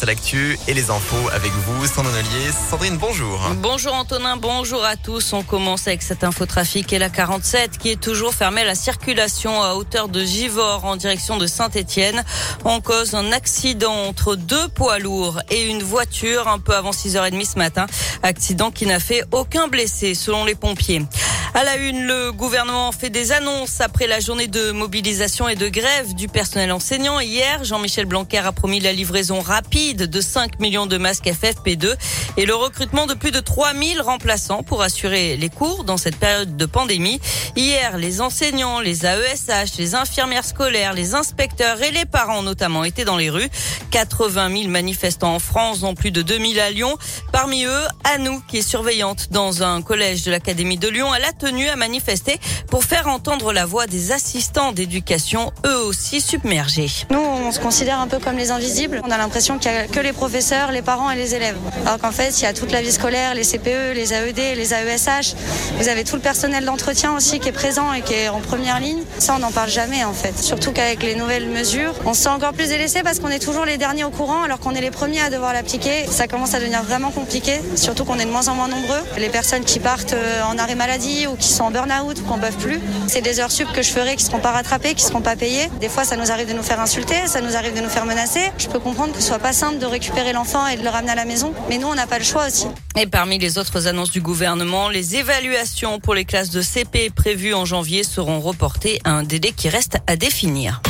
à l'actu et les infos avec vous, Sandrine Ollier. Sandrine, bonjour. Bonjour Antonin, bonjour à tous. On commence avec cette infotrafic et la 47 qui est toujours fermée à la circulation à hauteur de Givors en direction de Saint-Étienne. En cause un accident entre deux poids lourds et une voiture un peu avant 6h30 ce matin. Accident qui n'a fait aucun blessé selon les pompiers. À la une, le gouvernement fait des annonces après la journée de mobilisation et de grève du personnel enseignant. Hier, Jean-Michel Blanquer a promis la livraison rapide de 5 millions de masques FFP2 et le recrutement de plus de 3000 remplaçants pour assurer les cours dans cette période de pandémie. Hier, les enseignants, les AESH, les infirmières scolaires, les inspecteurs et les parents notamment étaient dans les rues. 80 000 manifestants en France, dont plus de 2000 à Lyon. Parmi eux, Anou, qui est surveillante dans un collège de l'Académie de Lyon, elle a tenu à manifester pour faire entendre la voix des assistants d'éducation, eux aussi submergés. Nous, on se considère un peu comme les invisibles. On a l'impression qu'il n'y a que les professeurs, les parents et les élèves. Alors qu'en fait, il y a toute la vie scolaire, les CPE, les AED, les AESH. Vous avez tout le personnel d'entretien aussi qui est présent et qui est en première ligne. Ça, on n'en parle jamais en fait. Surtout qu'avec les nouvelles mesures, on se sent encore plus délaissé parce qu'on est toujours les derniers au courant alors qu'on est les premiers à devoir l'appliquer. Ça commence à devenir vraiment compliqué, surtout qu'on est de moins en moins nombreux. Les personnes qui partent euh, en arrêt maladie ou qui sont en burn-out ou qu'on ne peuvent plus, c'est des heures sup que je ferai qui ne seront pas rattrapées, qui ne seront pas payées. Des fois, ça nous arrive de nous faire insulter, ça nous arrive de nous faire menacer. Je peux comprendre que ce soit pas simple de récupérer l'enfant et de le ramener à la maison, mais nous, on n'a pas le choix aussi. Et parmi les autres annonces du gouvernement, les évaluations pour les classes de CP prévues en janvier seront reportées à un délai qui reste à définir.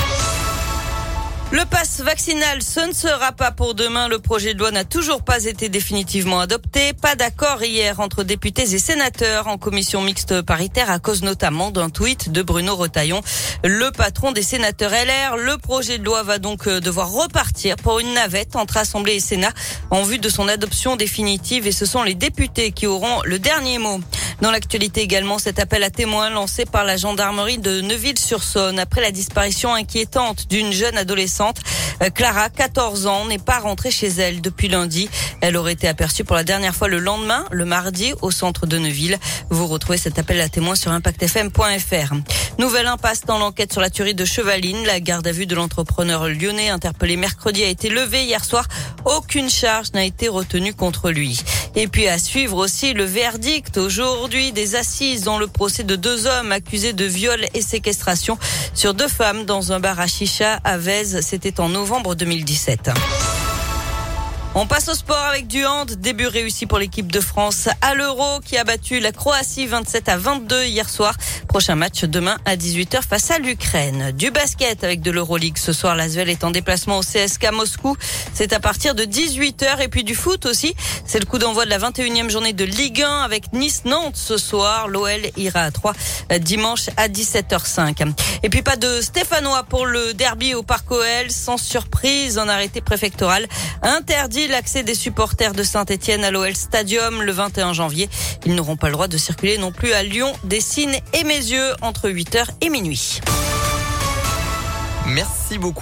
Le pass vaccinal, ce ne sera pas pour demain. Le projet de loi n'a toujours pas été définitivement adopté. Pas d'accord hier entre députés et sénateurs en commission mixte paritaire à cause notamment d'un tweet de Bruno Retaillon, le patron des sénateurs LR. Le projet de loi va donc euh, devoir repartir pour une navette entre Assemblée et Sénat en vue de son adoption définitive et ce sont les députés qui auront le dernier mot. Dans l'actualité également, cet appel à témoins lancé par la gendarmerie de Neuville-sur-Saône après la disparition inquiétante d'une jeune adolescente. Euh, Clara, 14 ans, n'est pas rentrée chez elle depuis lundi. Elle aurait été aperçue pour la dernière fois le lendemain, le mardi, au centre de Neuville. Vous retrouvez cet appel à témoins sur impactfm.fr. Nouvelle impasse dans l'enquête sur la tuerie de Chevaline. La garde à vue de l'entrepreneur lyonnais interpellé mercredi a été levée hier soir. Aucune charge n'a été retenue contre lui. Et puis à suivre aussi le verdict aujourd'hui des assises dans le procès de deux hommes accusés de viol et séquestration sur deux femmes dans un bar à Chicha à Vèze. C'était en novembre 2017. On passe au sport avec du hand. Début réussi pour l'équipe de France à l'Euro qui a battu la Croatie 27 à 22 hier soir. Prochain match demain à 18h face à l'Ukraine. Du basket avec de l'Euroleague ce soir. L'Asvel est en déplacement au CSK Moscou. C'est à partir de 18h et puis du foot aussi. C'est le coup d'envoi de la 21e journée de Ligue 1 avec Nice-Nantes ce soir. L'OL ira à 3 dimanche à 17h05. Et puis pas de Stéphanois pour le derby au Parc OL. Sans surprise, un arrêté préfectoral interdit l'accès des supporters de Saint-Etienne à l'OL Stadium le 21 janvier. Ils n'auront pas le droit de circuler non plus à Lyon, Dessines et Mézieux entre 8h et minuit. Merci beaucoup.